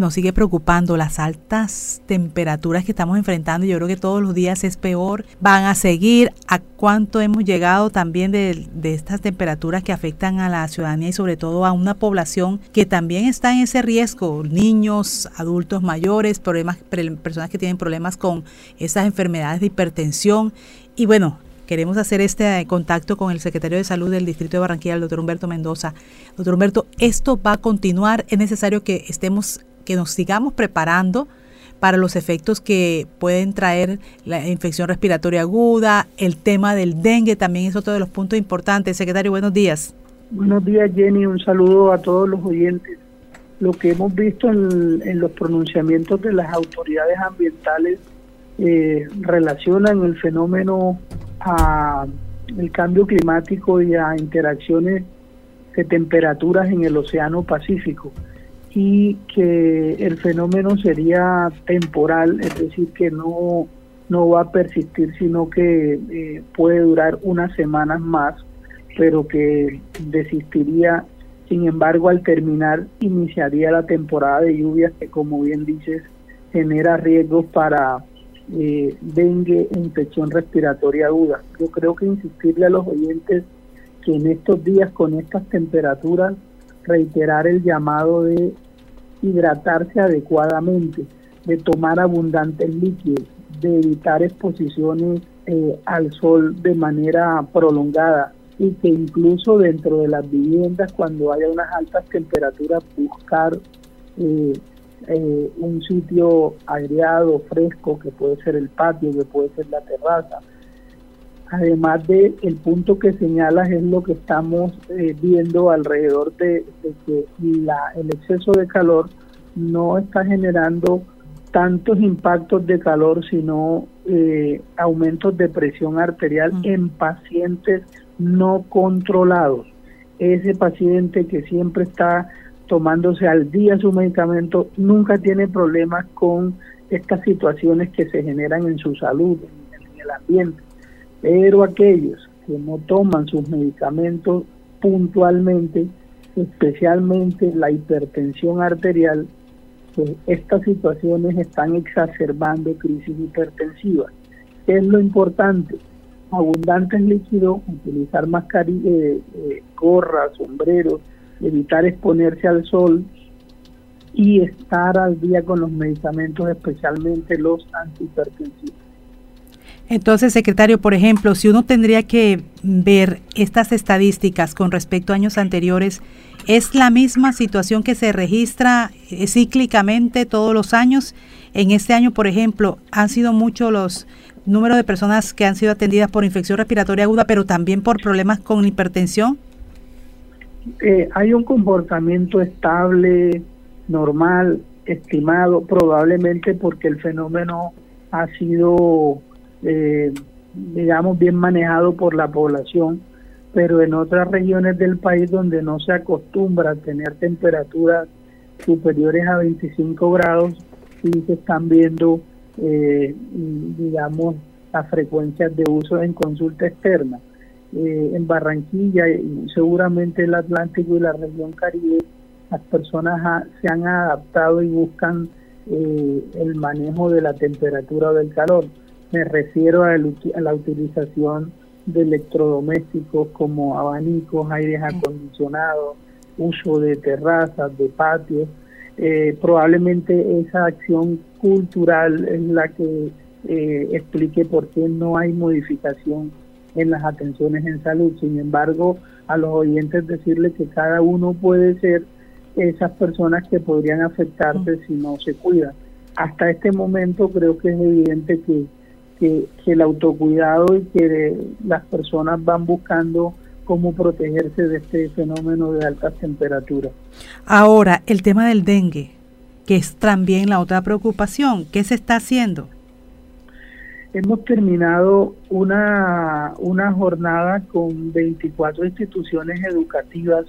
nos sigue preocupando las altas temperaturas que estamos enfrentando. Yo creo que todos los días es peor. Van a seguir. ¿A cuánto hemos llegado también de, estas temperaturas que afectan a la ciudadanía y sobre todo a una población que también está en ese riesgo? Niños, adultos mayores, problemas, personas que tienen problemas con esas enfermedades de hipertensión. Y bueno, queremos hacer este contacto con el secretario de Salud del Distrito de Barranquilla, el doctor Humberto Mendoza. Doctor Humberto, esto va a continuar. Es necesario que estemos, que nos sigamos preparando para los efectos que pueden traer la infección respiratoria aguda, el tema del dengue también es otro de los puntos importantes. Secretario, buenos días. Buenos días, Jenny. Un saludo a todos los oyentes. Lo que hemos visto en, los pronunciamientos de las autoridades ambientales eh, relacionan el fenómeno a el cambio climático y a interacciones de temperaturas en el Océano Pacífico y que el fenómeno sería temporal, es decir, que no, no va a persistir, sino que eh, puede durar unas semanas más, pero que desistiría, sin embargo, al terminar, iniciaría la temporada de lluvias que, como bien dices, genera riesgos para eh, dengue e infección respiratoria aguda. Yo creo que insistirle a los oyentes que en estos días con estas temperaturas reiterar el llamado de hidratarse adecuadamente, de tomar abundantes líquidos, de evitar exposiciones eh, al sol de manera prolongada y que incluso dentro de las viviendas cuando haya unas altas temperaturas buscar eh, eh, un sitio aireado, fresco, que puede ser el patio, que puede ser la terraza. Además de el punto que señalas es lo que estamos eh, viendo alrededor de, que la, el exceso de calor no está generando tantos impactos de calor, sino eh, aumentos de presión arterial en pacientes no controlados. Ese paciente que siempre está tomándose al día su medicamento, nunca tiene problemas con estas situaciones que se generan en su salud, en, el ambiente. Pero aquellos que no toman sus medicamentos puntualmente, especialmente la hipertensión arterial, pues estas situaciones están exacerbando crisis hipertensivas. ¿Qué es lo importante? Abundantes líquidos, utilizar mascarillas, eh, eh, gorras, sombreros, evitar exponerse al sol y estar al día con los medicamentos, especialmente los antihipertensivos. Entonces, secretario, por ejemplo, si uno tendría que ver estas estadísticas con respecto a años anteriores, ¿es la misma situación que se registra eh, cíclicamente todos los años? En este año, por ejemplo, han sido muchos los números de personas que han sido atendidas por infección respiratoria aguda, pero también por problemas con hipertensión. Eh, hay un comportamiento estable, normal, estimado, probablemente porque el fenómeno ha sido, eh, digamos, bien manejado por la población, pero en otras regiones del país donde no se acostumbra a tener temperaturas superiores a 25 grados, sí se están viendo, eh, digamos, las frecuencias de uso en consulta externa. Eh, en Barranquilla y seguramente el Atlántico y la región Caribe, las personas se han adaptado y buscan eh, el manejo de la temperatura o del calor. Me refiero a, la utilización de electrodomésticos como abanicos, aires acondicionados, uso de terrazas, de patios. Eh, probablemente esa acción cultural es la que explique por qué no hay modificación en las atenciones en salud. Sin embargo, a los oyentes decirles que cada uno puede ser esas personas que podrían afectarse si no se cuidan. Hasta este momento creo que es evidente que, que, el autocuidado y que las personas van buscando cómo protegerse de este fenómeno de altas temperaturas. Ahora, el tema del dengue, que es también la otra preocupación, ¿qué se está haciendo? Hemos terminado una, una jornada con 24 instituciones educativas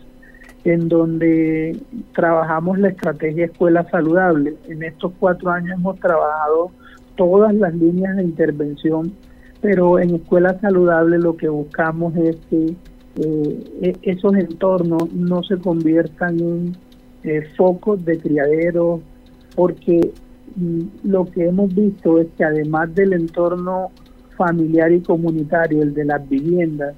en donde trabajamos la estrategia Escuela Saludable. En estos cuatro años hemos trabajado todas las líneas de intervención, pero en Escuela Saludable lo que buscamos es que eh, e, esos entornos no se conviertan en eh, focos de criaderos, porque mm, lo que hemos visto es que además del entorno familiar y comunitario, el de las viviendas,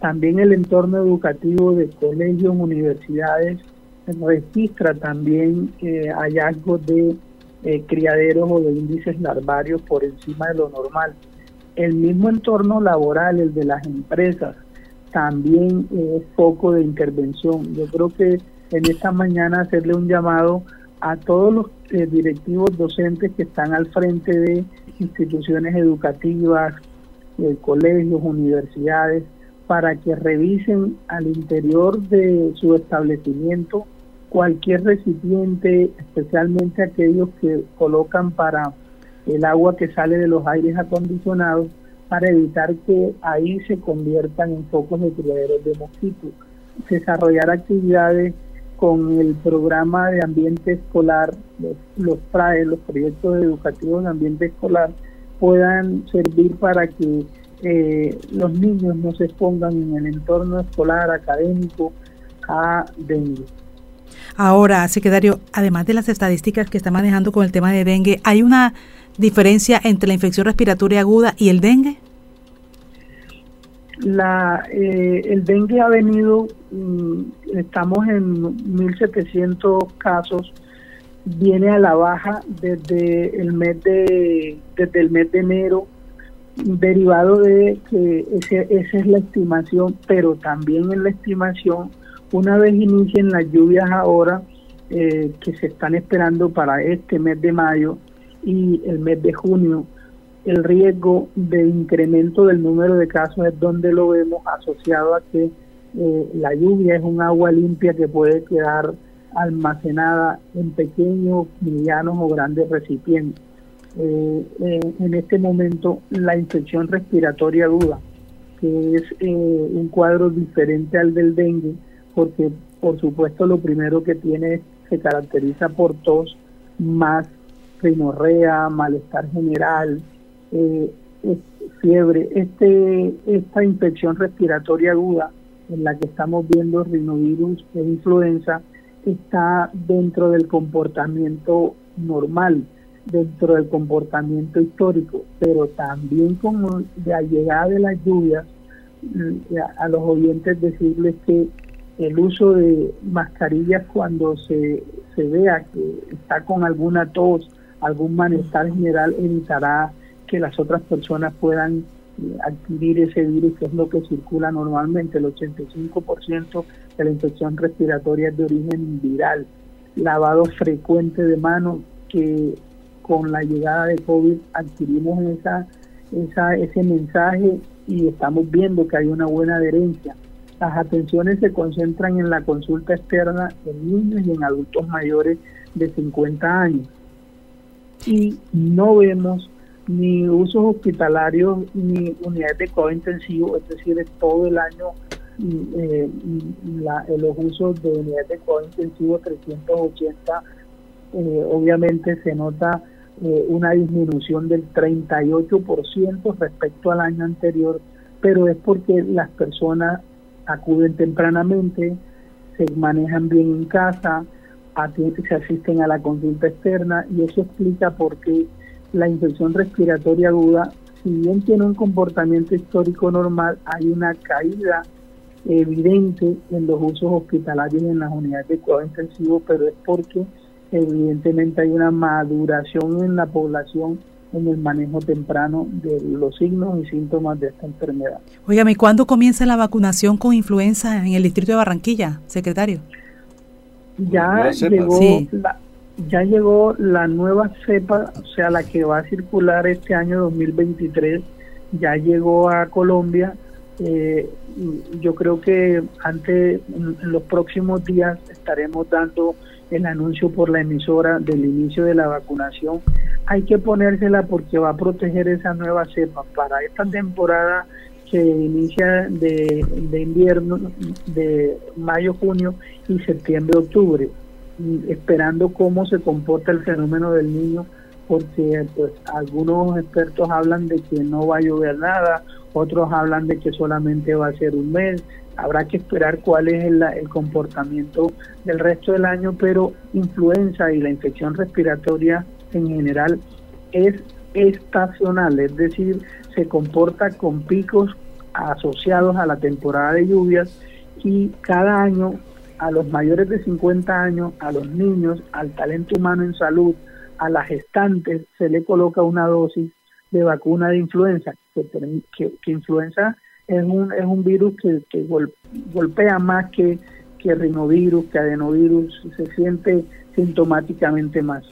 también el entorno educativo de colegios, universidades, registra también eh, hallazgos de eh, criaderos o de índices larvarios por encima de lo normal. El mismo entorno laboral, el de las empresas, también es foco de intervención. Yo creo que en esta mañana hacerle un llamado a todos los eh, directivos docentes que están al frente de instituciones educativas, colegios, universidades, para que revisen al interior de su establecimiento cualquier recipiente, especialmente aquellos que colocan para el agua que sale de los aires acondicionados, para evitar que ahí se conviertan en focos de criaderos de mosquitos. Desarrollar actividades con el programa de ambiente escolar, los, los PRAE, los proyectos educativos de ambiente escolar, puedan servir para que eh, los niños no se expongan en el entorno escolar académico a dengue. Ahora, secretario, además de las estadísticas que está manejando con el tema de dengue, ¿hay una diferencia entre la infección respiratoria aguda y el dengue? La, eh, el dengue ha venido, mm, estamos en 1.700 casos, viene a la baja desde el mes de, desde el mes de enero derivado de que ese, esa es la estimación, pero también en la estimación, una vez inicien las lluvias ahora, eh, que se están esperando para este mes de mayo y el mes de junio, el riesgo de incremento del número de casos es donde lo vemos asociado a que eh, la lluvia es un agua limpia que puede quedar almacenada en pequeños, medianos o grandes recipientes. Eh, en este momento la infección respiratoria aguda, que es un cuadro diferente al del dengue, porque por supuesto lo primero que tiene se caracteriza por tos, más rinorrea, malestar general, fiebre. Este, esta infección respiratoria aguda en la que estamos viendo rinovirus e influenza está dentro del comportamiento normal dentro del comportamiento histórico, pero también con la llegada de las lluvias, mm, a los oyentes decirles que el uso de mascarillas cuando se, se vea que está con alguna tos, algún malestar general, evitará que las otras personas puedan eh, adquirir ese virus, que es lo que circula normalmente. El 85% de la infección respiratoria es de origen viral. Lavado frecuente de manos, que con la llegada de COVID adquirimos esa, esa, ese mensaje y estamos viendo que hay una buena adherencia. Las atenciones se concentran en la consulta externa en niños y en adultos mayores de 50 años. Y no vemos ni usos hospitalarios ni unidades de COVID intensivo, es decir, todo el año eh, los usos de unidades de COVID intensivo 380, eh, obviamente se nota eh, una disminución del 38% respecto al año anterior, pero es porque las personas acuden tempranamente, se manejan bien en casa, se asisten a la consulta externa y eso explica por qué la infección respiratoria aguda, si bien tiene un comportamiento histórico normal, hay una caída evidente en los usos hospitalarios en las unidades de cuidado intensivo, pero es porque evidentemente hay una maduración en la población en el manejo temprano de los signos y síntomas de esta enfermedad. Óigame, ¿cuándo comienza la vacunación con influenza en el distrito de Barranquilla, secretario? Ya llegó, la, ya llegó la nueva cepa, o sea, la que va a circular este año 2023, ya llegó a Colombia. Eh, yo creo que antes, en los próximos días, estaremos dando el anuncio por la emisora del inicio de la vacunación. Hay que ponérsela porque va a proteger esa nueva cepa. Para esta temporada que inicia de, invierno, de mayo, junio y septiembre, octubre, esperando cómo se comporta el fenómeno del niño, porque pues algunos expertos hablan de que no va a llover nada, otros hablan de que solamente va a ser un mes, habrá que esperar cuál es el, el, comportamiento del resto del año, pero influenza y la infección respiratoria en general es estacional, es decir, se comporta con picos asociados a la temporada de lluvias y cada año a los mayores de 50 años, a los niños, al talento humano en salud, a las gestantes se le coloca una dosis de vacuna de influenza, que, influenza es un, es un virus que, que golpea más que, que rinovirus, que adenovirus, se siente sintomáticamente más.